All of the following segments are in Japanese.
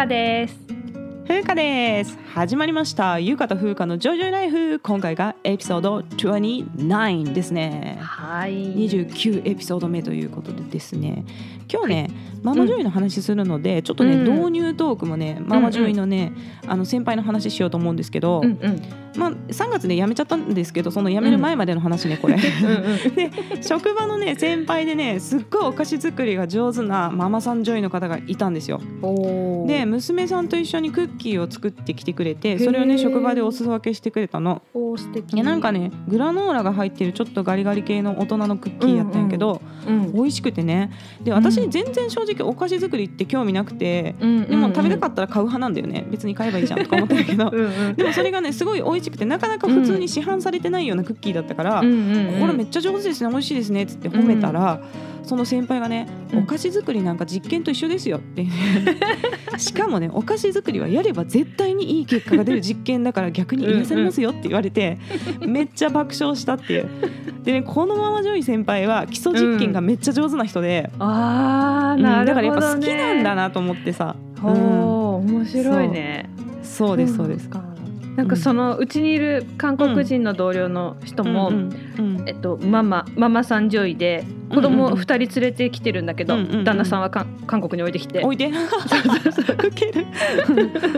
ゆかです。ふうかです。始まりました。ゆうかとふうかのジョイジョイライフ。今回がエピソード29ですね。はい。29エピソード目ということでですね。今日ね、ママジョイの話するので、ちょっとね、うん導入トークもねママジョイのね、あの先輩の話しようと思うんですけど、うんうんまあ3月で辞めちゃったんですけどその辞める前までの話ねこれ。うんうん。で職場のね先輩でねすっごいお菓子作りが上手なママさんジョイの方がいたんですよ。で娘さんと一緒にクッキーを作ってきてくれてそれをね職場でお裾分けしてくれたの。おー素敵。いやなんかねグラノーラが入ってるちょっとガリガリ系の大人のクッキーやったんやけど、うん美味しくてね。で私全然正直お菓子作りって興味なくて、うんでも食べたかっったら買う派なんだよね。別に買えばいいじゃんとか思ってたけど。た。うんうん。でもそれがねすごい美味しくてなかなか普通に市販されてないようなクッキーだったから、うんうんうんこれめっちゃ上手ですね美味しいですねっつって褒めたら、その先輩がね、うん。お菓子作りなんか実験と一緒ですよって しかもねお菓子作りはやれば絶対にいい結果が出る実験だから逆に癒されますよって言われて、めっちゃ爆笑したっていう。でねこのままジョイ先輩は基礎実験がめっちゃ上手な人で、ああうんなるほどね。だからやっぱ好きなんだなと思ってさ、うん。おお面白いね。そう。ですそうです、か。なんかそのうちにいる韓国人の同僚の人も、えっとママママさんジョイで子供を二人連れてきてるんだけど、旦那さんはか韓国に置いてきて、置いてウケる。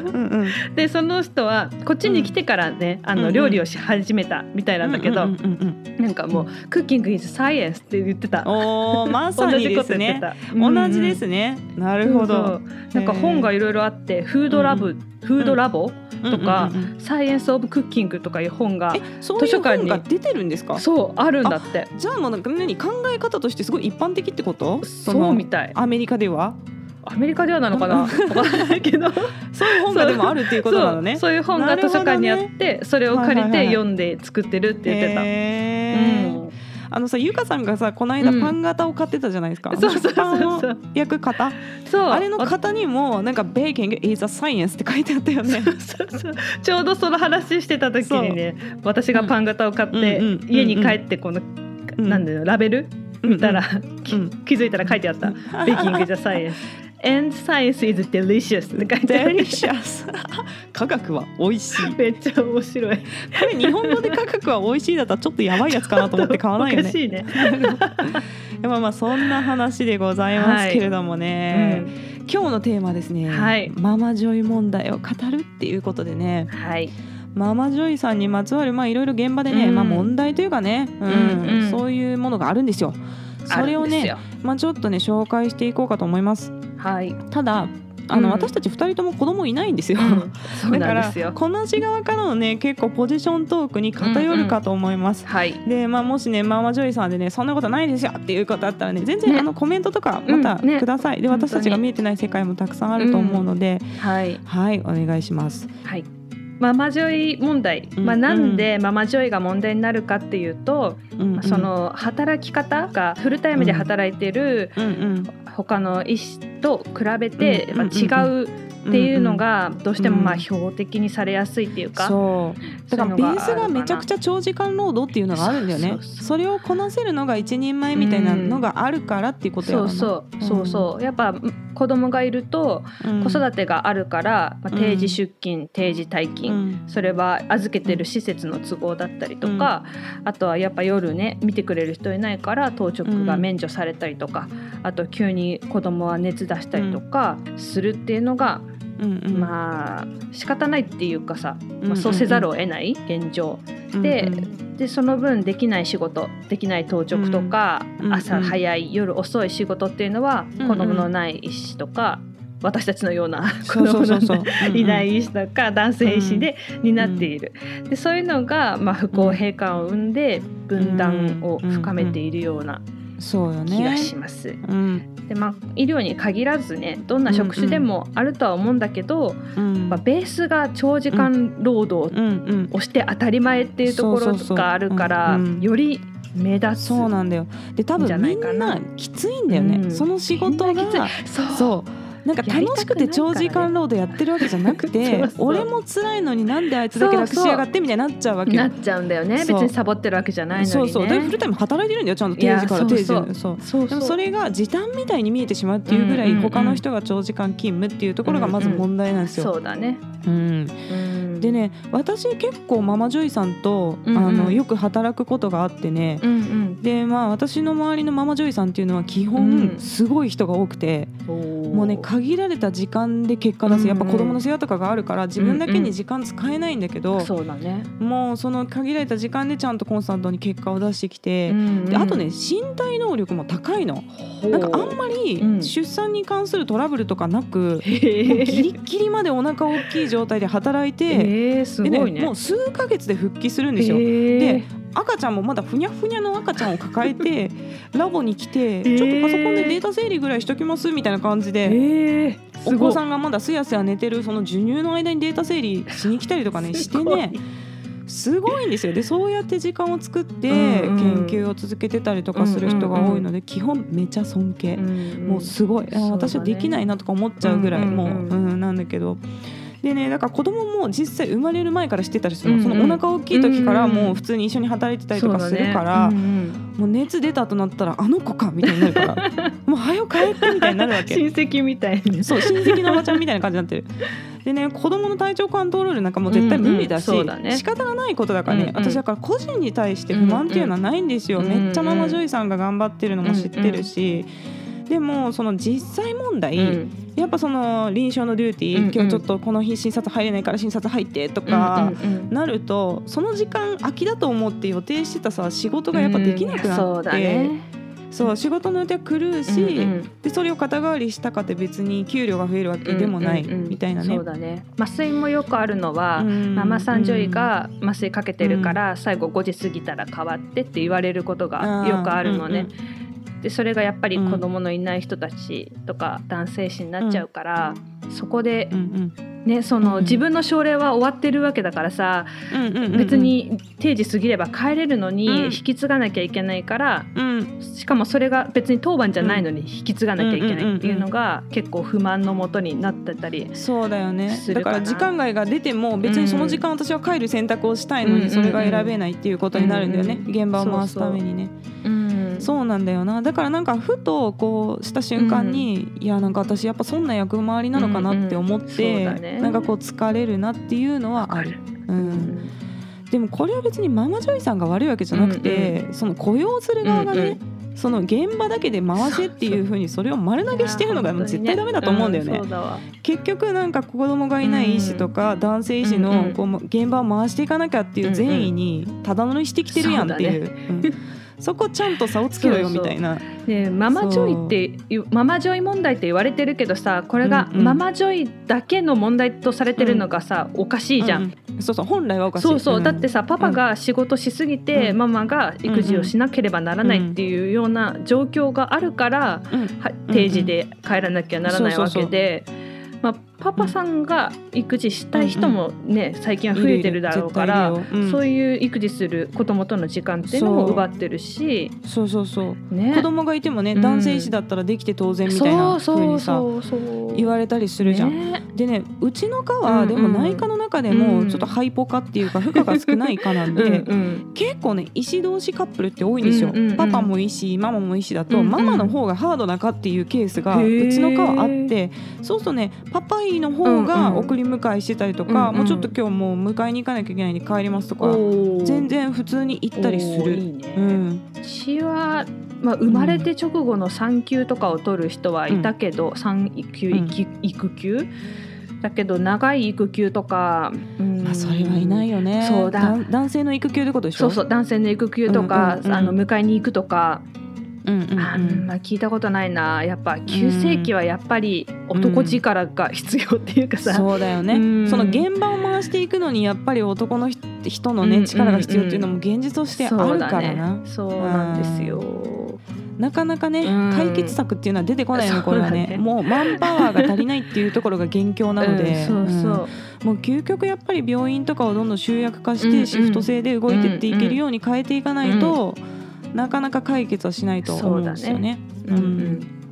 うんうんでその人はこっちに来てからね、あの料理をし始めたみたいなんだけど、なんかもう cooking is science って言ってた。おーまさにですね。同同じですね、なるほど。なんか本がいろいろあって Food Lab、Food Lab、とかサイエンスオブクッキングとかいう本がえそういう図書館に本が出てるんですか？そうあるんだって。じゃあもうなんか何考え方としてすごい一般的ってこと？そうみたい。アメリカでは？アメリカではなのかな？わかんないけど。そういう本がでもあるっていうことなのね。そういう本が図書館にあって、それを借りてはいはいはい読んで作ってるって言ってた。へー。うんあのさゆかさんがさこの間うん。パン型を買ってたじゃないですか、そうそうそうそう。パンを焼く型。そう。あれの型にもなんか「ベーキング is a science」って書いてあったよね。そうそうちょうどその話してた時にね私がパン型を買って、うんうんうん家に帰ってこの、うん。なんだよラベル見たら、きうん。気づいたら書いてあった「ベーキングじゃサイエンス」And science is delicious って書いてある。科学は美味しい めっちゃ面白い。これ日本語で科学は美味しいだったらちょっとやばいやつかなと思って買わないよね ね。まあまあそんな話でございますけれどもね、今日のテーマはですね、はいママジョイ問題を語るっていうことでねはい。ママジョイさんにまつわるまあいろいろ現場でね、うんまあ問題というかね、うんうんうんそういうものがあるんですよ。それをねまあちょっとね紹介していこうかと思います。はい。ただあの、うん私たち二人とも子供いないんですよ。そう だからなんですよ。この字側からのね結構ポジショントークに偏るかと思います。はい。でまあ、もしねママジョイさんでねそんなことないですよっていうことあったらね全然、ねあのコメントとかまたうんねください、で本当に私たちが見えてない世界もたくさんあると思うので、はい。はいお願いします。はい。ママジョイ問題、うんまあ、なんでママジョイが問題になるかっていうと、うんうんそ、の働き方がフルタイムで働いてるうんうん、他の医師と比べて、うんまあ、違うっていうのがどうしてもまあうん標的にされやすいっていうか、そう。だからベースがめちゃくちゃゃ長時間労働っていうのがあるんだよね。それをこなせるのが一人前みたいなのがあるからっていうことやろな。そうそう。そうそう。やっぱ子供がいるとうん。子育てがあるから、まあ、うん。定時出勤定時退う勤、ん。それは預けてる施設の都合だったりとか、あとはやっぱ夜ね見てくれる人いないから当直が免除されたりとか、あと急に子供は熱出したりとかするっていうのが、うんうん。まあ仕方ないっていうかさ、うんまあ、そうせざるを得ない現状、ででその分できない仕事できない当直とか、うん朝早い夜遅い仕事っていうのはうん子供のない医師とか、私たちのようなそうそうそうそう。医師とか男性医師で担っている、でそういうのが、まあ、不公平感を生んで分断を深めているようなそうよね。気がします。うん。でまあ、医療に限らずねどんな職種でもあるとは思うんだけど、うん。まあ、ベースが長時間労働うん。うんをして当たり前っていうところがあるからうんうん。より目立つそうなんだよ。で多じゃ分みないかな。んなきついんだよね、うん。その仕事がそうなんか楽しくて長時間労働やってるわけじゃなくて俺も辛いのになんであいつだけ楽しやがってみたいになっちゃうわけよ。なっちゃうんだよね。別にサボってるわけじゃないのにね。そうそう。でフルタイム働いてるんだよちゃんと定時から定時そうでもそれが時短みたいに見えてしまうっていうぐらいうんうんうん。他の人が長時間勤務っていうところがまず問題なんですよ。そうだね、うん。うん、でね私結構ママジョイさんと、うんうん。あのよく働くことがあってね、うんでまあ私の周りのママジョイさんっていうのは基本うん。すごい人が多くて、うんもうね限られた時間で結果出す。やっぱ子供の世話とかがあるから自分だけに時間使えないんだけど、そうだね、もうその限られた時間でちゃんとコンスタントに結果を出してきて、うんであとね身体能力も高いの。なんかあんまりうん。出産に関するトラブルとかなく、へもうギリーギリまでお腹大きい状態で働いて、でごいね。もう数ヶ月で復帰するんですよ。で赤ちゃんもまだふにゃふにゃの赤ちゃんを抱えて ラボに来て、ー。ちょっとパソコンでデータ整理ぐらいしときますみたいな感じで、えー、お子さんんがまだすやすや寝てるその授乳の間にデータ整理しに来たりとかねしてね。すごい。んですよ。でそうやって時間を作ってうんうん。研究を続けてたりとかする人が多いので基本めちゃ尊敬。もうすごい、ね私はできないなとか思っちゃうぐらい、うんうんうん。もう、うん、なんだけどでねだから子供も実際生まれる前から知ってたりするの、うんうん。そのお腹大きい時からもう普通に一緒に働いてたりとかするから、そうだねうん。もう熱出たとなったらあの子かみたいになるから もう早く帰ってみたいになるわうんけ。親戚みたいに。そう親戚のおばちゃんみたいな感じになってる。でね子供の体調コントロールなんかも絶対無理だし、うんうん。ね。仕方がないことだからね、うんうん。私だから個人に対して不満っていうのはないんですよ、うんうんめっちゃママジョイさんが頑張ってるのも知ってるし、でもその実際問題、うん。やっぱその臨床のデューティー、うんうん。今日ちょっとこの日診察入れないから診察入ってとか、うんうんうんなるとその時間空きだと思って予定してたさ仕事がやっぱできなくなって、うんそう仕事の予定は狂うし、うんうん。でそれを肩代わりしたかって別に給料が増えるわけでもないうんうんうん。みたいなね。そうだね。麻酔もよくあるのは、うん。ママさん女医が麻酔かけてるから、最後5時過ぎたら変わってって言われることがよくあるのね。でそれがやっぱり子供のいない人たちとか男性誌になっちゃうから、そこでうんうん。ねその、うん。自分の症例は終わってるわけだからさ、うんうんうんうん。別、に定時過ぎれば帰れるのに、うん。引き継がなきゃいけないからうん。しかもそれが別に当番じゃないのに引き継がなきゃいけないっていうのが結構不満のもとになってたり。そうだよね。だから時間外が出ても別にその時間私は帰る選択をしたいのうんにそれが選べないっていうことになるんだよね、うん現場を回すためにね。うん。そうなんだよな。だからなんかふとこうした瞬間に、いやなんか私やっぱそんな役回りなのかなって思っうんうんそうて、だね。なんかこう疲れるなっていうのはある。う、うん。んでもこれは別にママジョイさんが悪いわけじゃなくて、その雇用する側がね、その現場だけで回せっていうふうにそれを丸投げしてるのが 絶対ダメだと思うんだよね。いや。本当にうん結局なんか子供がいない医師とか男性医師うんうん。のこう現場を回していかなきゃっていう善意にただ乗りしてきてるやんっていう、うんそこちゃんと差をつけろよみたいな。でママジョイってママジョイ問題って言われてるけどさこれがうん。うん。ママジョイだけの問題とされてるのがさ、おかしいじゃん。うんそうそう本来はおかしい。そうそう、ん。だってさパパが仕事しすぎて、うん。ママが育児をしなければならないっていうような状況があるから、うん。は定時で帰らなきゃならないわけで。まあ、パパさんが育児したい人もね、最近は増えてるだろうからうん。そういう育児する子供との時間っていうのも奪ってるし、そうそうそう。ね、子供がいてもね、うん。男性医師だったらできて当然みたいなそうにさ言われたりするじゃん。ね。でねうちの科うんはうん。でも内科の中でうんもちょっとハイポ科っていうか負荷が少ない科なんで、うんうん。結構ね医師同士カップルって多いんですよ、うんうんうん。パパも医師ママも医師だと、うんうん。ママの方がハードな科っていうケースがうちの科はあってそうするとねパパ医の方が送り迎えしてたりとか、うんうん。もうちょっと今日もう迎えに行かなきゃいけないんで帰りますとか、おー。全然普通に行ったりする。いいね。うん。うちは、まあ、生まれて直後の産休とかを取る人はいたけど、産休うん。育育休だけど長い育休とか、うん。まあ、それはいないよね。そうだ。だ男性の育休ってことでしょ？そうそう男性の育休とか、うんうんうん。あの迎えに行くとかうんうんあんま聞いたことないな。やっぱ急性期はやっぱり男力が必要っていうかさ、そうだよね、うん。その現場を回していくのにやっぱり男の人人のね、うんうんうん。力が必要っていうのも現実としてあるからな、そうだね。そうなんですよ、なかなかね、うん。解決策っていうのは出てこないのこれはね。ねもうマンパワーが足りないっていうところが元凶なので、うんそうそう、うん。もう究極やっぱり病院とかをどんどん集約化しうんうんてシフト制で動いてっていけるように変えていかないと、なかなか解決はしないと思うんですよね。うん。うん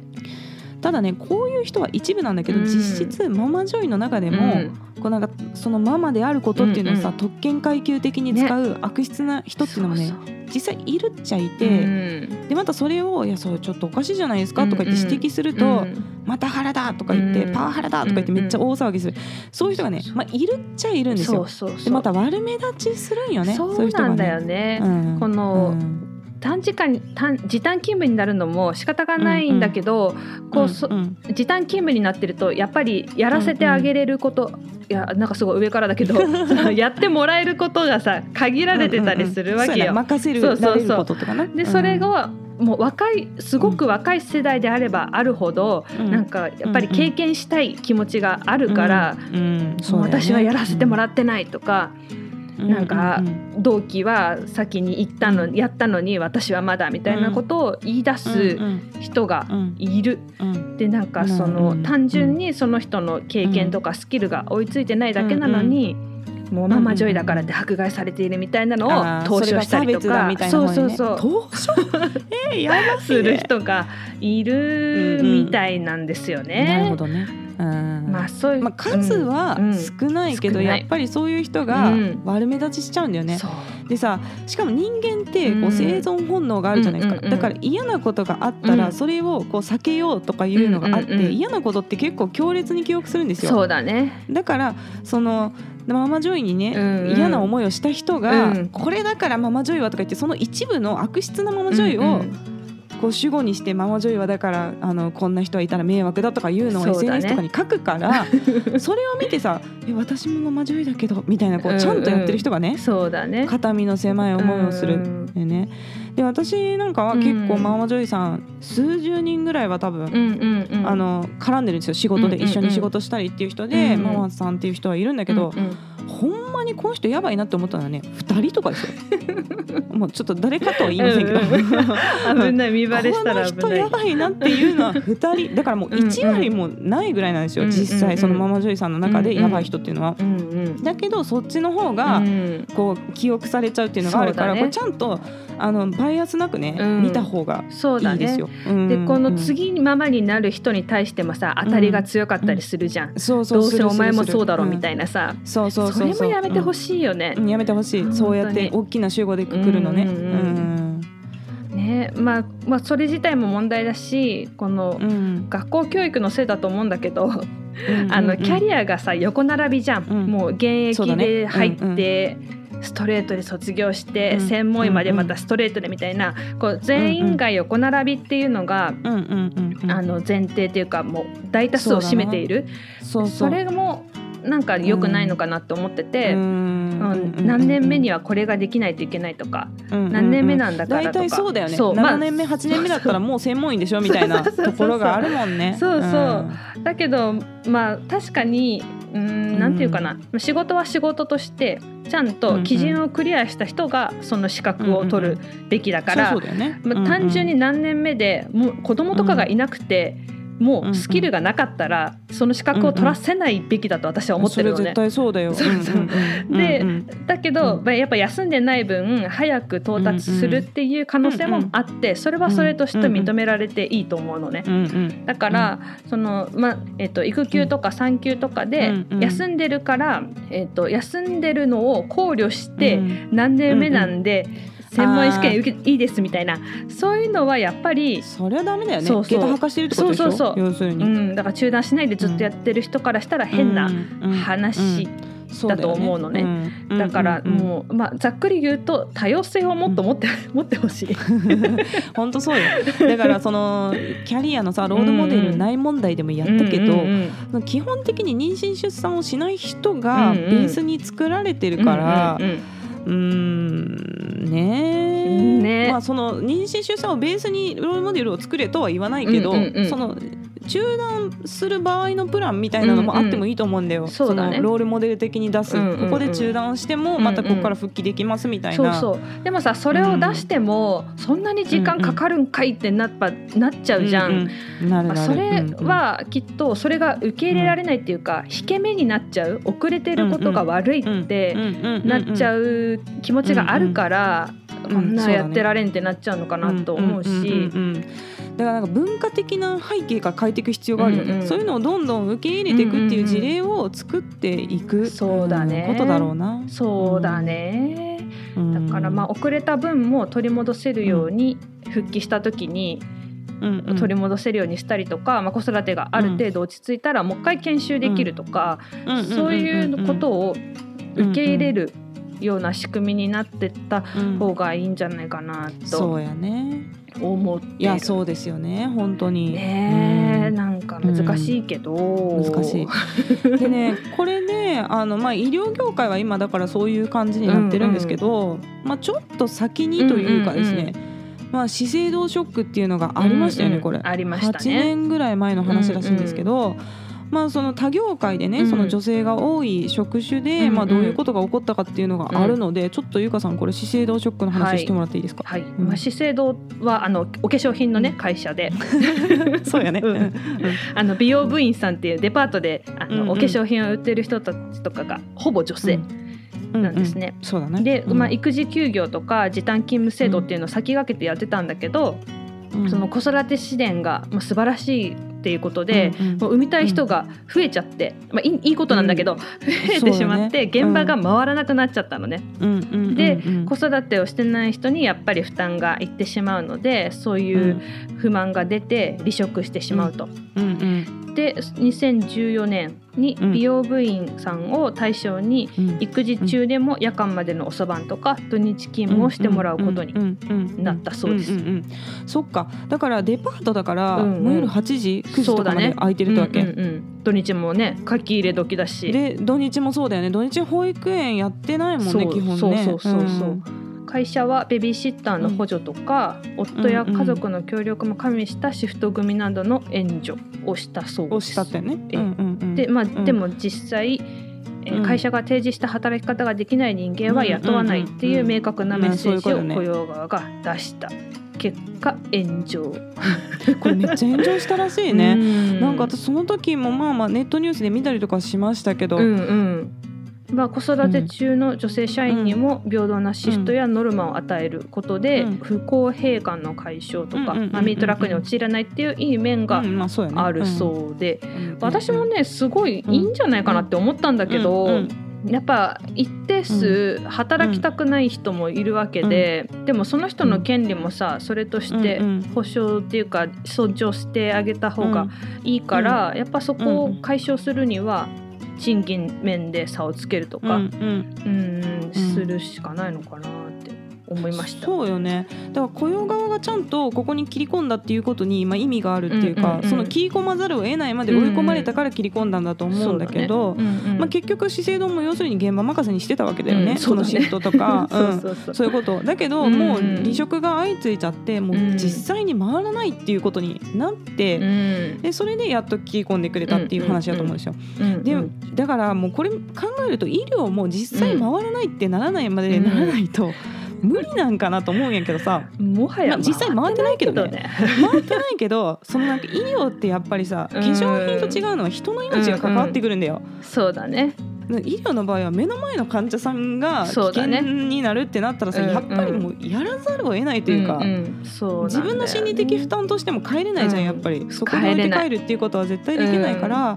ただねこういう人は一部なんだけど、うん。実質ママ女医の中でも、こうなんかそのママであることっていうのをさ、うんうん。特権階級的に使う悪質な人っていうのもねそうそう実際いるっちゃいて、うん。でまたそれを「いやそれちょっとおかしいじゃないですか」とか言って指摘すると「うん。またハラだ!」とか言って「うん。パワハラだ!」とか言ってめっちゃ大騒ぎする、そういう人がね、まあ、いるっちゃいるんですよ。でまた悪目立ちするんよねそういう人がなんだよね。ね、うんこのうん短時間に短時短勤務になるのも仕方がないんだけど、こうそんん。時短勤務になってるとやっぱりやらせてあげれること、いやなんかすごい上からだけど やってもらえることがさ限られてたりするわけそうやよ。な任せるそうそうそう。こととかな。でそれがもう若いすごく若い世代であればあるほど、うん。なんかやっぱり経験したい気持ちがあるから、うんうん。もう私はやらせてもらっってないとか、なんか同期は先に行ったのやったのに私はまだみたいなことを言い出す人がいる。でなんかその、うん単純にその人の経験とかスキルが追いついてないだけなのに、もうママジョイだからって迫害されているみたいなのを投書したりとか、そうそうそう投書 えー、やばする。人がいるみたいなんですよね。なるほどね。うん。まあそういう、まあ、数はうん少ないけど、やっぱりそういう人がうん。悪目立ちしちゃうんだよね。でさしかも人間ってこう生存本能があるじゃないですか、だから嫌なことがあったらうん。それをこう避けようとかいうのがあって、嫌なことって結構強烈に記憶するんですよ。そうだね。だからそのママジョイにね、うんうん。嫌な思いをした人が、うん。これだからママジョイはとか言ってその一部の悪質なママジョイを、うんうんこう主語にしてママ女優はだからあのこんな人はいたら迷惑だとかいうのを SNS とかに書くから そ,、れを見てさ「え私もママ女優だけど」みたいなこうんううん。ちゃんとやってる人がね、そうだね。肩身の狭い思いをする。うん。でね。で私なんかは結構うんママ女優さん数十人ぐらいは多分、うんうんうん。あの絡んでるんですよ。仕事でうんうんうん一緒に仕事したりっていう人で、うんうん。ママさんっていう人はいるんだけど、うんうんほんまにこの人やばいなって思ったのはね2人とかですよ もうちょっと誰かとは言いませんけど、危ない見バレしたら危ないこの人や。ばいなっていうのは2人だからもう1割もないぐらいなんですよ、うんうん実際そのママ女優さんの中でやばい人っていうのは。うんうん。だけどそっちの方がうんこう記憶されちゃうっていうのがあるから、ねこれちゃんとあのバイアスなくね、うん見た方がいいですよ。。うんでこの次にママになる人に対してもさ当たりが強かったりするじゃん。そうそうどうせお前もそうだろみいたいなさ。な。そうそうそれ。もやめてほししいよね。う。ん。やめてほしい。そうやって大きな集合でくくるのね。うんうんうん。ねまあまあそれ自体も問題だしこのうん。うん学校教育のせいだと思うんだけど、うん あのキャアリアがさ横並びじゃん、うん。もう現役そうだね。で入って、ストレートで卒業して、うん。専門医までまたストレートでみたいな、こう全員が横並びっていうのが、うんうんうん。うん。あの前提というかもう大多数を占めている。そうそう。それもなんか良くないのかなって思ってて、うん。うん何年目にはこれができないといけないとか、何何年目なんだからとか。大体そうだよね。そうまあ7年目8年目だったらもう専門医でしょみたいなところがあるもんね。そうそうだけどまあ確かにうーんなんていうかな、仕事は仕事としてちゃんと基準をクリアした人がその資格を取るべきだから、単純に何年目でもう子供とかがいなくて、もうスキルがなかったらその資格を取らせないべきだと私は思ってるのね。それ絶。対そうだよ。そうそう。んんんでだけど、やっぱ休んでない分早く到達するっていう可能性もあってそれはそれとして認められていいと思うのね。だから、そのまあえっと育休とか産休とかで休んでるから、えっと休んでるのを考慮して、うん何年目なんで、専門医試験受けいいですみたいなそういうのはやっぱり、それはダメだよね。そうそう。そうそうそう。う要するに。ん、だから中断しないでずっとやってる人からしたら変な話だと思うのね。うん。だからうんうんもう、まあ、ざっくり言うと多様性をもっと持って、持ってほしい。本当そうよ。だからそのキャリアのさロールモデルない問題でもやったけど、うんうん基本的に妊娠出産をしない人がうんうん。ベースに作られてるから、うんうんうーんね。ね。まあその妊娠出産をベースにロールモデルを作れとは言わないけど、うんうんうん。その中断する場合のプランみたいなのもあってもいいと思うんだよ、そうだね。のロールモデル的に出す、うんうんうん。ここで中断してもまたここから復帰できますみたいな、そうそう。でもさそれを出しても、そんなに時間かかるんかいってなっぱなっちゃうじゃん。うんうん。なるなる。まあそれうんうん。はきっとそれが受け入れられないっていうか、引け目になっちゃう。遅れてることが悪いってなっちゃうう気持ちがあるから、うんこんなやってられんってなっちゃうのかなと思うし、んんうんうん。だからなんか文化的な背景から変えていく必要があるよね、うんうん。そういうのをどんどん受け入れていくっていう事例を作っていく、そうだね。んことだろうな。そうだね、うん。だからまあ遅れた分も取り戻せるように復帰した時にうんうん。取り戻せるようにしたりとか、まあ、子育てがある程度落ち着いたらもう一回研修できるとか、うんうん。そういうことを受け入れるような仕組みになってったうん。方がいいんじゃないかなとそうやね。思ってる。いやそうですよね。本当に。ねえ、うん。なんか難しいけど、難しい。でね これねあの、まあ、医療業界は今だからそういう感じになってるんですけど、まあ、ちょっと先にというかですね、まあ、資生堂ショックっていうのがありましたよね、うんうんこれ。ありましたね。8年ぐらい前の話らしいんですけど、まあ、その他業界でね、うん。その女性が多い職種で、うん。まあ、どういうことが起こったかっていうのがあるので、ちょっとゆかさんこれ資生堂ショックの話してもらっていいですか、はい、ん。まあ、資生堂はあのお化粧品のね会社で。そうやね、うん。うん。あの美容部員さんっていうデパートであの、うんうん。お化粧品を売ってる人たちとかがほぼ女性なんですね。うんそうだね。で、うん。まあ、育児休業とか時短勤務制度っていうのを先駆けてやってたんだけど、うん。その子育て支援がまあ素晴らしいっていうことで、うんうん。もう産みたい人が増えちゃって、まあ、いいいいことなんだけど、増えてしまって、現場が回らなくなっちゃったのね。うん。うん。うんうん。でうん。子育てをしてない人にやっぱり負担がいってしまうのでそういう不満が出て離職してしまうと。うん。うん。で2014年にうん。美容部員さんを対象にうん。育児中でも夜間までの遅番とか土日勤務をしてもらうことになったそうです。んんんそっか。だからデパートだから、うんうん。もう夜8時9時とかまで空いてるってわけ、うんうんうん。土日もね書き入れ時だし。で土日もそうだよね。土日保育園やってないもんそう。ね基本ね。そうそうそうそう会社はベビーシッターの補助とか、夫や家族の協力も加味したシフト組などの援助をしたそうです。をしたってね、えうんうんうん。でまあ、ん。でも実際、会社が提示した働き方ができない人間は雇わないっていう明確なメッセージをうんうんうん雇用側が出した。結果炎上。これめっちゃ炎上したらしいね、うん。なんか私その時もまあまあネットニュースで見たりとかしましたけど、うんうんまあ、子育て中の女性社員にも平等なシフトやノルマを与えることでうん。不公平感の解消とかミートラックに陥らないっていういい面があるそうでうん。私もねすごいいいんじゃないかなって思ったんだけど、うん。うんやっぱ一定数働きたくない人もいるわけで、でもその人の権利もさそれとしてうんうん。保障っていうか尊重してあげた方がいいから、やっぱそこを解消するには賃金面で差をつけるとか、うんうん。うんするしかないのかな思いました。そうよね。だから雇用側がちゃんとここに切り込んだっていうことに、まあ、意味があるっていうか、うんうんうんその切り込まざるを得ないまで追い込まれたから切り込んだんだと思うんだけど、そうだね。うんうん。まあ、結局資生堂も要するに現場任せにしてたわけだよね、うんそのシフトとか。そういうこと。だけど、うんうん。もう離職が相次いちゃってもううん。実際に回らないっていうことになって、うん。でそれでやっと切り込んでくれたっていう話だと思うんですよ。うんでだからもうこれ考えると医療も実際回らないってならないまでうんならないと無理なんかなと思うんやけどさ。もはやまあ実際回ってないけどね。ね。回ってないけどそのなんか医療ってやっぱりさ化うん。粧品と違うのは人の命が関わってくるんだよ。そうだね。医療の場合は目の前の患者さんが危険になるってなったらさ、うんやっぱりもうやらざるを得ないというか、んん。そうなんだよね。自分の心理的負担としても帰れないじゃん、うんやっぱり。そこに置いて帰るっていうことは絶対できないから、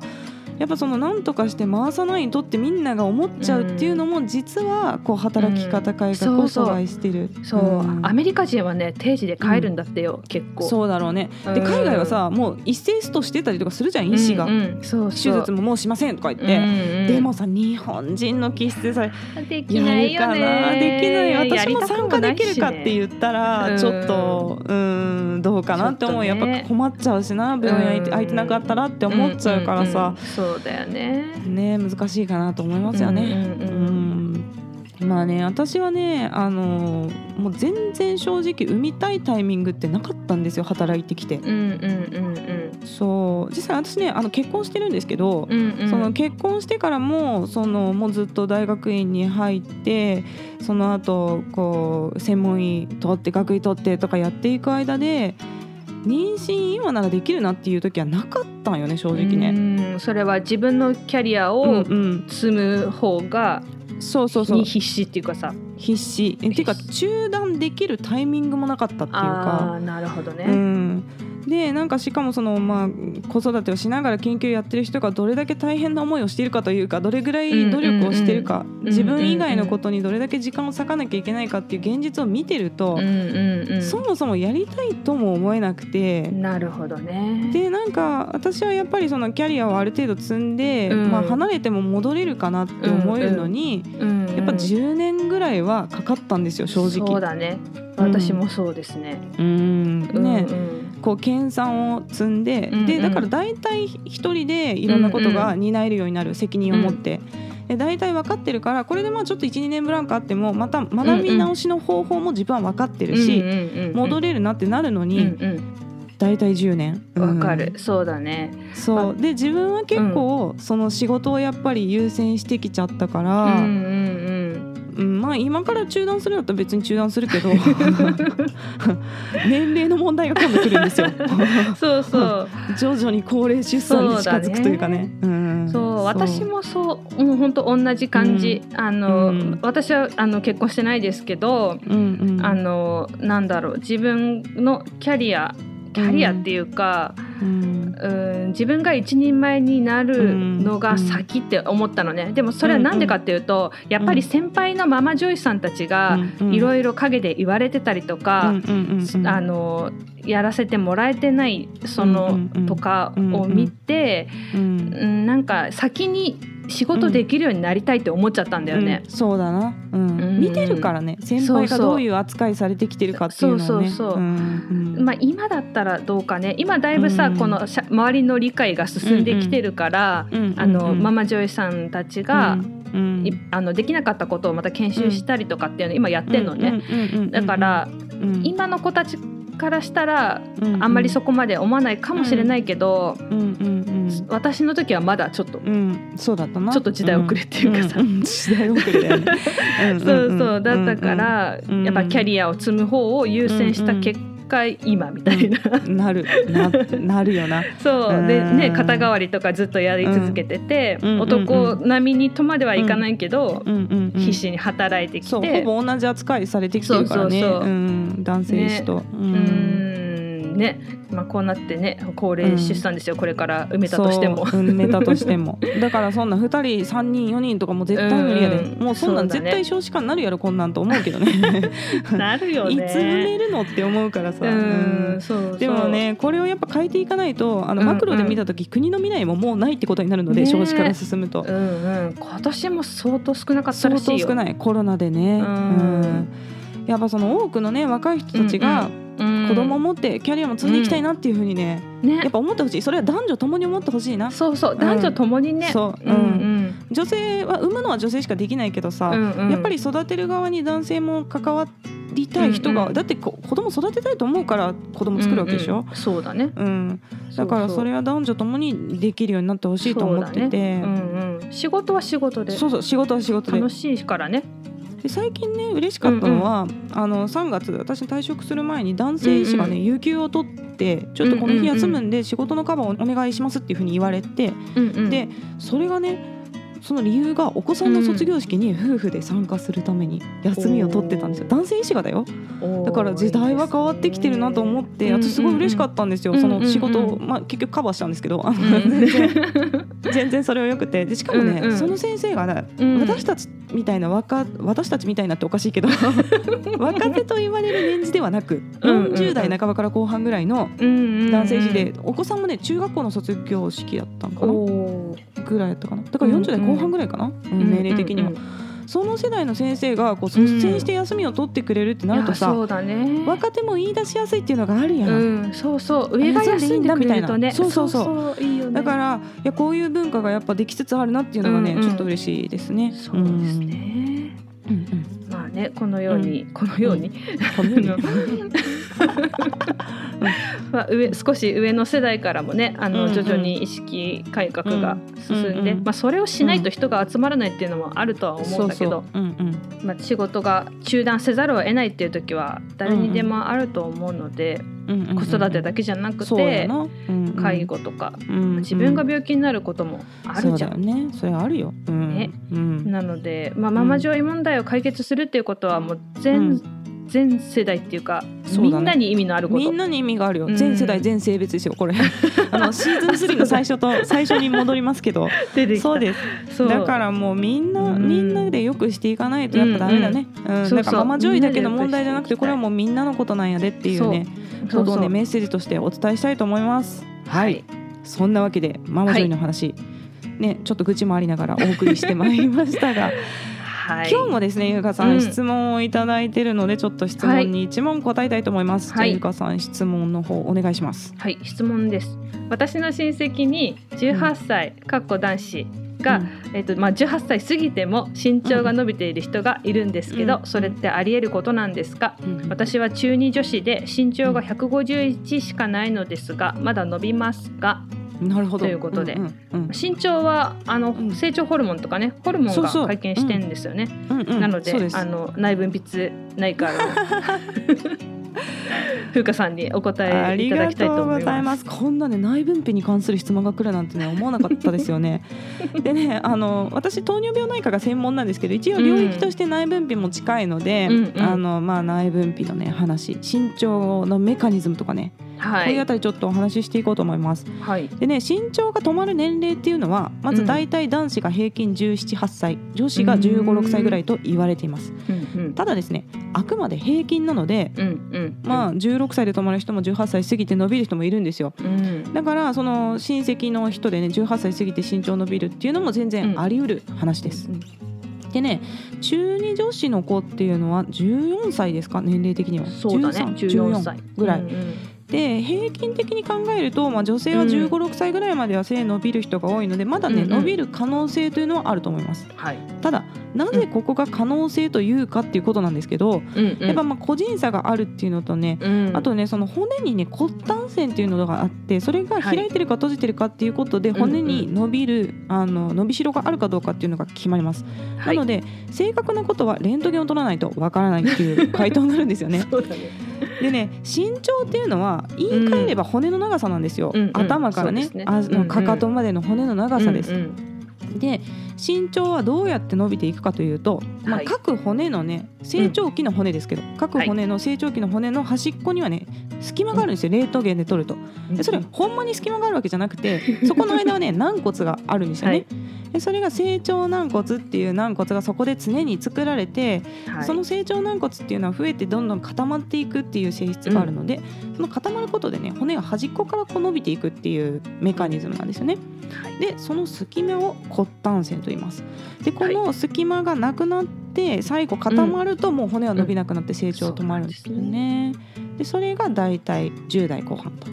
やっぱその何とかして回さないとってみんなが思っちゃうっていうのも実はこう働き方改革を阻害してる、そう、ん。アメリカ人はね定時で帰るんだってよ、結構。そうだろうね。でうん。海外はさもう一斉ストしてたりとかするじゃん医師が、うんうんそう。手術ももうしませんとか言って、うんうんでもさ日本人の気質でさできないよ。ねやるかなできない私も参加できるかってう言ったら、うん。ちょっとうんどうかなって思う、ね。やっぱ困っちゃうしな病院空いて,、うん。空いてなかったらって思っちゃうからさ、そうだよね。ね難しいかなと思いますよね。うんうんうんうん。まあね私はねあのもう全然正直産みたいタイミングってなかったんですよ働いてきて。うんうんうんそう。実際私ねあの結婚してるんですけど、うんうんうん。その結婚してからもそのもうずっと大学院に入ってその後こう専門医取って学位取ってとかやっていく間で妊娠今ならできるなっていう時はなかったんよね正直ね。うんそれは自分のキャリアうんをうん、積む方がそうそうそう。に必死っていうかさ。必死。えっていうか中断できるタイミングもなかったっていうか。あ。ーなるほどね、うん、でなんかしかもその、まあ、子育てをしながら研究やってる人がどれだけ大変な思いをしているかというかどれぐらい努力をしているか、ん自分以外のことにどれだけ時間を割かなきゃいけないかっていう現実を見てると、そもそもやりたいとも思えなくて。なるほどね。でなんか私はやっぱりそのキャリアをある程度積んで、うん。まあ、離れても戻れるかなって思えるのに、やっぱ10年ぐらいはかかったんですよ正直。そうだね。うん私もそうですね、うん。ね、うんうん。こう研鑽を積んで、うんうん。でだから大体一人でいろんなことが担えるようになる責任を持って。で大体分かってるからこれでまあちょっと12年ブランクあってもまた学び直しの方法も自分は分かってるし、戻るれるなってなるのに、うん大体10年。うん。わかうんる、そうだね。そう。で自分は結構その仕事をやっぱり優先してきちゃったかうんら、うんうんまあ今から中断するんだったら別に中断するけど 年齢の問題が今度来るんですよ。うんそうそう。徐々に高齢出産に近づくというかね。うん。そう私もそうもう本当同じ感じ、あの、うん。私はあの結婚してないですけど、うんうん。あのなんだろう自分のキャリアキャリアっていうか、うん。うん、自分が一人前になるのが先って思ったのね、でもそれは何でかっていうと、やっぱり先輩のママ女医さんたちがいろいいろ陰で言われてたりとか、あのやらせてもらえてないその、うんうんうんとかを見て、うん、なんか先に仕事できるようになりたいって思っちゃったんだよね。そうだな、うん。うん。見てるからね。先輩がどういう扱いされてきてるかっていうのをね。そうそうそう。うんうん。まあ、今だったらどうかね。今だいぶさ、うん。この周りの理解が進んできてるから、うんあのマママ女医さんたちが、うんいあのできなかったことをまた研修したりとかっていうの今やってんのね。だから、うん。今の子たちからしたらうんあんまりそこまで思わないかもしれないけど、うんうんうん。私の時はまだちょっと、うんそうだったな。ちょっと時代遅れっていうかさ。んんん。時代遅れだよね。んんんそうそう。だったから、うんやっぱキャリアを積む方を優先した結果、今みたいな、なるななるよな。そう。でうん。ね肩代わりとかずっとやり続けてて、うん。男並みにとまではいかないけど、うん。うん。うん。必死に働いてきて、ほぼ同じ扱いされてきてるからね。そうそうそう。うん。男性医師と、ううーんね、まあ、こうなってね高齢出産ですよ、これから埋めたとしても。そう産めたとしても。だからそんな2人3人4人とかも絶対無理やで、うん。もうそんなん絶対少子化になるやろこんなんと思うけどね。なるよいね。つ産めるのって思うからさ、ううん。ん、そう。でもねこれをやっぱ変えていかないとあのうんうん。マクロで見た時、国の未来ももうないってことになるので、ね少子化が進むと、うんうん、今年も相当少なかった相らしいよ。当少ない。コロナでね、うん。うん。やっぱその多くのね若い人たちがうん子供を持ってキャリアも積んでいきたいなっていうふうにね、ね。やっぱ思ってほしい。それは男女ともに思ってほしいな。そうそう男女ともにね、そう、うん。うん女性は産むのは女性しかできないけどさ、やっぱり育てる側に男性も関わりたい人が、だってこ子供育てたいと思うから子供作るわけでしょ、うそうだね。うん。だからそれは男女ともにできるようになってほしいと思ってて。うん、仕事は仕事で。そうそう仕事は仕事で。楽しいからねで最近ね嬉しかったのは、あの3月私退職する前に男性医師がね、うん有給を取ってちょっとこの日休むんで仕事のカバーをお願いしますっていうふうに言われて、うんうん。でそれがねその理由がお子さんの卒業式に夫婦で参加するために休みを取ってたんですよ、男性医師がだよ。だから時代は変わってきてるなと思って、いいですね私すごい嬉しかったんですよ、うん。うんその仕事を、うん。まあ、結局カバーしたんですけど、全然。それはよくて。でしかもね、うん。うん。その先生がね、うん。私たちみたいな若私たちみたいなっておかしいけど 若手と言われる年次ではなくうんうん40代半ばから後半ぐらいの男性医師で、お子さんもね中学校の卒業式だったんかなぐらいやったかな。だから40代後半ぐらいかな、うん年齢的には、うんうんその世代の先生がこう率先して休みを取ってくれるってなるとさ、うだね。若手も言い出しやすいっていうのがあるやん、うんそうそう。上が休んでくれるとね。そうそう。そうそういいよね。だからいやこういう文化がやっぱできつつあるなっていうのがね、うんうん。ちょっと嬉しいですね。そうですね、うん。うんうんこのように、このように、このように まあ、上少し上の世代からもねあの、うんうん。徐々に意識改革が進んで、うんうんまあ、それをしないと人が集まらないっていうのもあるとは思うんだけど、仕事が中断せざるを得ないっていう時は誰にでもあると思うので、子育てだけじゃなくて、なうんうん介護とか、うんうん。自分が病気になることもあるじゃん。ね。それあるよ、うん。ね。うん。なので、まあ、ママ上位問題を解決するっていうことはもう全,、うん全世代っていうかみんなに意味のあること。みんなに意味があるよ、うん。全世代全性別ですよこれ。あの シーズン3の最初と最初に戻りますけど。出てきた。そうです。だからもうみんな、うん。みんなでよくしていかないとやっぱダメだね、うん。だからママ女医だけの問題じゃなくてこれはもうみんなのことなんやでっていうねことをねメッセージとしてお伝えしたいと思います。はい、そんなわけでママ女医の話、ねちょっと愚痴もありながらお送りしてまいりましたが、はい、今日もですねゆうかさん、うん。質問をいただいてるのでちょっと質問に一問答えたいと思います、はい。ゆうかさん質問の方お願いします。はい質問です。私の親戚に18歳、かっこ男子が、えっとまあ、18歳過ぎても身長が伸びている人がいるんですけど、うん。それってありえることなんですか？うん。私は中二女子で身長が151しかないのですがまだ伸びますか？なるほど。ということで。うんうんうん身長はあの、うん。成長ホルモンとかねホルモンそうそう。が会見してんですよね。うん。うんなのでそうです。あの内分泌内科の 風花さんにお答えいありがただきたいと思いま。ざいます。す。こんなね内分泌に関する質問が来るなんてね思わなかったですよね。でねあの私糖尿病内科が専門なんですけど一応領域として内分泌も近いので、うんうん。あのまあ内分泌のね話身長のメカニズムとかね、はい。こういうあたりちょっとお話ししていこうと思います。はい。でね身長が止まる年齢っていうのはまず大体男子が平均178歳女子が1 5 6歳ぐらいと言われています。うんうん。ただですねあくまで平均なのでうんうん。まあ16歳で止まる人も18歳過ぎて伸びる人もいるんですよ。うん。だからその親戚の人でね18歳過ぎて身長伸びるっていうのも全然あり得る話です。でね中二女子の子っていうのは14歳ですか？年齢的には。そうだね。13 14歳。ぐらい、うんうんで平均的に考えると、まあ、女性は1 5 6歳ぐらいまでは背伸びる人が多いのでまだね、うんうん。伸びる可能性というのはあると思います。はい。ただなぜここが可能性というかっていうことなんですけど、うんうん。やっぱまあ個人差があるっていうのとね、うん。あとねその骨にね骨端線っていうのがあってそれが開いてるか閉じてるかっていうことで、い骨に伸びる、あの伸びしろがあるかどうかっていうのが決まります、はい。なので正確なことはレントゲンを取らないとわからないっていう回答になるんですよね。でね身長っていうのは言い換えれば骨の長さなんですよ、うんうん。頭からね,、そうあのかかとまでの骨の長さです、うんうん。で身長はどうやって伸びていくかというと、まあ、はい。各骨のね成長期の骨ですけど、各骨の成長期の骨の端っこにはね隙間があるんですよ、レントゲンで取ると。でそれほんまに隙間があるわけじゃなくてそこの間はね 軟骨があるんですよね、はい。でそれが成長軟骨っていう軟骨がそこで常に作られて、はい。その成長軟骨っていうのは増えてどんどん固まっていくっていう性質があるので、その固まることでね骨が端っこからこう伸びていくっていうメカニズムなんですよね。はい。でその隙間を骨端線と言います。でこの隙間がなくなって最後固まるともう骨は伸びなくなって成長止まるんですよね。でそれがだいたい10代後半と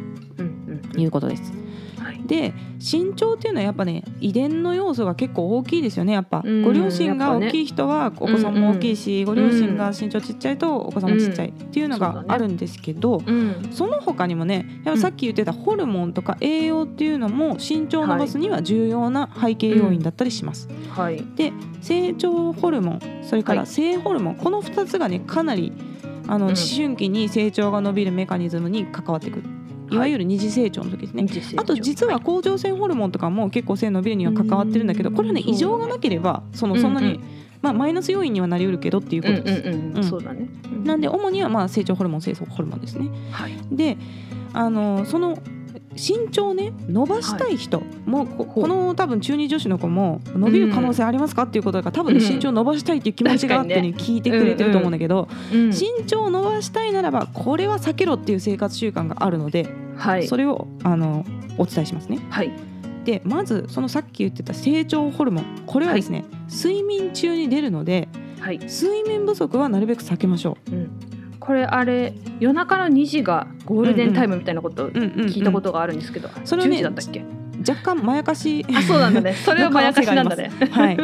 いうことです。はいで身長っていうのはやっぱね遺伝の要素が結構大きいですよねやっぱ、うんご両親が大きい人はお子さんも大きいし、ご両親が身長ちっちゃいとお子さんもちっちゃいっていうのがあるんですけど、うん。その他にもねやっぱさっき言ってたホルモンとか栄養っていうのも身長を伸ばすには重要な背景要因だったりします。はい。で成長ホルモンそれからはい。性ホルモン、この2つがねかなりあのうん。思春期に成長が伸びるメカニズムに関わってくるい。わゆる二次成長の時ですね。二次成長。あと実は甲状腺ホルモンとかも結構性伸びるには関わってるんだけどうんこれはね異常がなければそのそんなにうんうんまあマイナス要因にはなりうるけどっていうことです。うんうんううん。ん。そうだね。うなんで主にはまあ成長ホルモン成長ホルモンですね。はい。であのその身長をね伸ばしたい人、もうこほう。この多分中二女子の子も伸びる可能性ありますかっていうことだから多分ねうん身長を伸ばしたいっていう気持ちがあってね聞いてくれてると思うんだけど、うん。身長を伸ばしたいならばこれは避けろっていう生活習慣があるので、はい。それをあのお伝えしますね。はい。でまずそのさっき言ってた成長ホルモン。これはですね、睡眠中に出るのではい。睡眠不足はなるべく避けましょう。ん。これあれ夜中の2時がゴールデンタイムみたいなことう。うんうんうん。聞いたことがあるんですけど、それはね10時だったっけ？若干まやかし。あそうなんだね。それはまやかしなんだね。はい、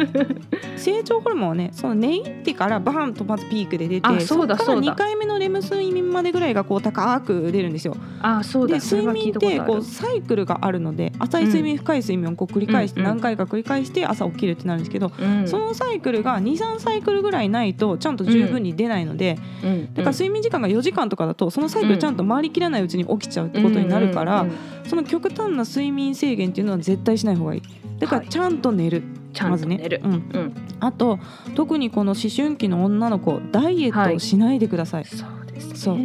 成長ホルモンはねその寝入ってからバーンとまずピークで出てあそうだそうだ。2回目のレム睡眠までぐらいがこう高く出るんですよ。あそうだで睡眠ってこううサイクルがあるので浅い睡眠、深い睡眠をこう繰り返して何回か繰り返して朝起きるってなるんですけど、ん。そのサイクルが23サイクルぐらいないとちゃんと十分に出ないので、うんだから睡眠時間が4時間とかだとそのサイクルちゃんと回りきらないうちに起きちゃうってことになるから、その極端な睡眠制限っていうのは絶対しない方がいい。だからはい。ちゃんと寝る、ちゃんと寝る、まずね。うん、あと特にこの思春期の女の子ダイエットをしないでください。そうですね。そう。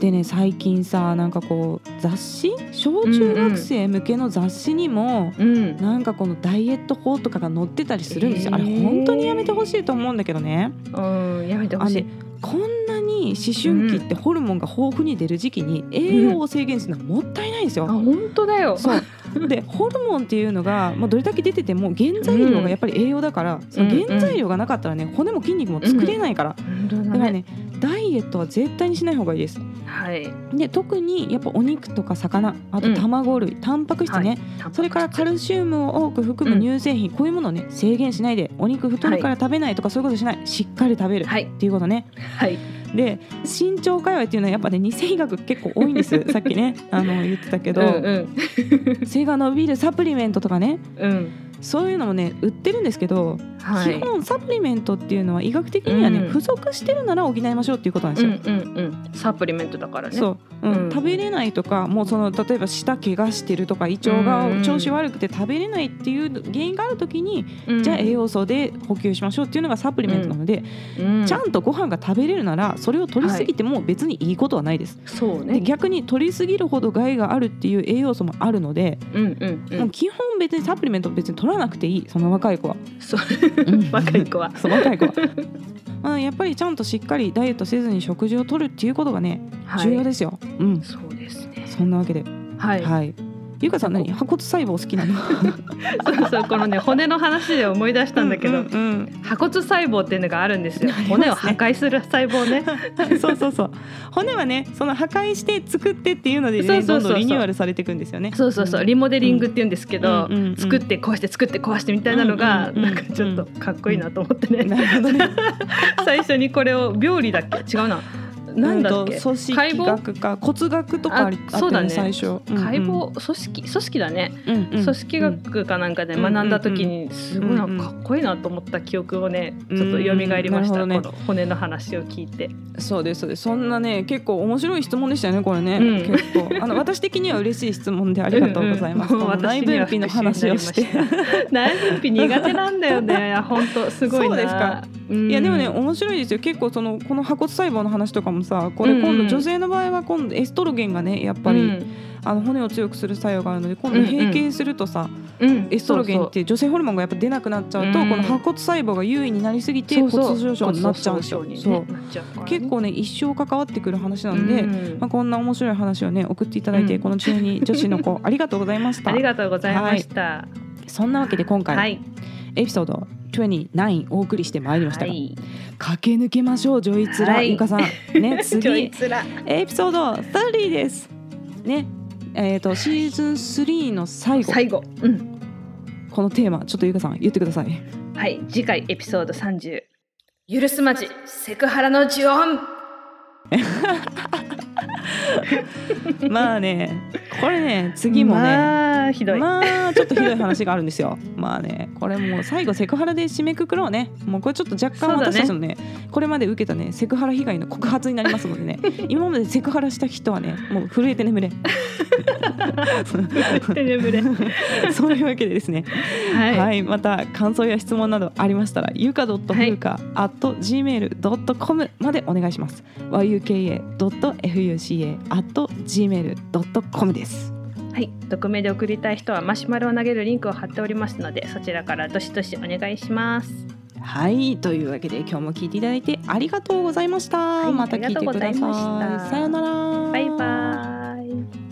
でね最近さなんかこう雑誌小中学生向けの雑誌にも、うん。なんかこのダイエット法とかが載ってたりするんですよ。あれへー本当にやめてほしいと思うんだけどね。うんやめてほしい。こんなに思春期ってホルモンが豊富に出る時期に栄養を制限するのはもったいないんですよ。あ本当だよ。そう でホルモンっていうのが、まあ、どれだけ出てても原材料がやっぱり栄養だから、その原材料がなかったらね骨も筋肉も作れないから、だだからねダイエットは絶対にしない方がいいです。はい。で特にやっぱお肉とか魚あと卵類、タンパク質ね、それからカルシウムを多く含む乳製品、こういうものをね制限しないでお肉太るから食べないとかそういうことしない。しっかり食べる、はい。っていうことね。はいで身長界隈っていうのはやっぱね偽医学結構多いんです。さっきねあの言ってたけど、うんうん。背が伸びるサプリメントとかね。うん。そういうのもね売ってるんですけど、はい。基本サプリメントっていうのは医学的にはね、うん。不足してるなら補いましょうっていうことなんですうんよ。うんうん。サプリメントだからね。そう、うん。うん食べれないとかもうその例えば舌怪我してるとか胃腸がうん。調子悪くて食べれないっていう原因がある時に、うん。じゃあ栄養素で補給しましょうっていうのがサプリメントなので、うん。ちゃんとご飯が食べれるならそれを取りすぎても別にいいことはないです。そうね。で逆に取りすぎるほど害があるっていう栄養素もあるので、うんうんうもうん基本別にサプリメント別に取らなくていいその若い子は。若い子は。そう若い子は。まあやっぱりちゃんとしっかりダイエットせずに食事を取るっていうことがね、はい。重要ですよ。うん、そうですね。そんなわけで、はい。はい。ゆかさん何？破骨細胞好きなの？そうそうこのね骨の話で思い出したんだけど、うんうん。破骨細胞っていうのがあるんですよ。ね。骨を破壊する細胞ね。う んそうそうそう。骨はね、その破壊して作ってっていうのでね、そうそうそうそう。どんどんリニューアルされていくんですよね。そうそうそう。リモデリングって言うんですけど、うんうんうん。作って壊して作って壊してみたいなのが、うんうんうん。なんかちょっとかっこいいなと思ってね、なるほどね。最初にこれを病理だっけ？違うななんだっけ？うんと組織解剖？学か骨学とかありあったよねあそうだね。最初。解剖？組織？組織だね、うんうん組織学かなんかで学んだ時にすごいなんかかっこいいなと思った記憶をねちょっと蘇りました、うん。なるほどね。この骨の話を聞いて。そうですそうです。そんなね結構面白い質問でしたよねこれね、うん。結構。あの私的には嬉しい質問でありがとうございます、うんうん内分泌の話をして。内分泌苦手なんだよね。本当すごいな。そうですか。うん。いやでもね面白いですよ。結構そのこの破骨細胞の話とかもさこれうんうん今度女性の場合は今度エストロゲンがねやっぱり、うん。あの骨を強くする作用があるので今度うんうん。閉経するとさ、うんエストロゲンって女性ホルモンがやっぱ出なくなっちゃうと、うんこの破骨細胞が優位になりすぎて骨粗しょう症になっちゃうんですよ。そう結構ね一生関わってくる話なんで、うん。まあ、こんな面白い話をね送っていただいて、うん。この中二女子の子 ありがとうございました。ありがとうございました。そんなわけで今回、はい。エピソード29お送りしてまいりましたが、はい。駆け抜けましょうジョイツラ、はい。ゆかさん。ね 次。エピソード30です。ね。えっ、とシーズン3の最後。最後。うん。このテーマちょっとゆかさん言ってください。はい。次回エピソード30許すまじセクハラの呪音 まあねこれね次もね、まあひどい、まあちょっとひどい話があるんですよ。まあねこれもう最後セクハラで締めくくろうね。もうこれちょっと若干私たちのねこれまで受けたねセクハラ被害の告発になりますのでね 今までセクハラした人はねもう震えて眠れ。て眠れそういうわけでですね。はい、はい、また感想や質問などありましたらゆか .fuka at gmail.com までお願いします。yuka.fuca at gmail.com です。はい、匿名で送りたい人はマシュマロを投げるリンクを貼っておりますのでそちらからどしどしお願いします。はいというわけで今日も聞いていただいてありがとうございました。いまた聞いてくだありがとうございましさい。たさようなら。バイバイ。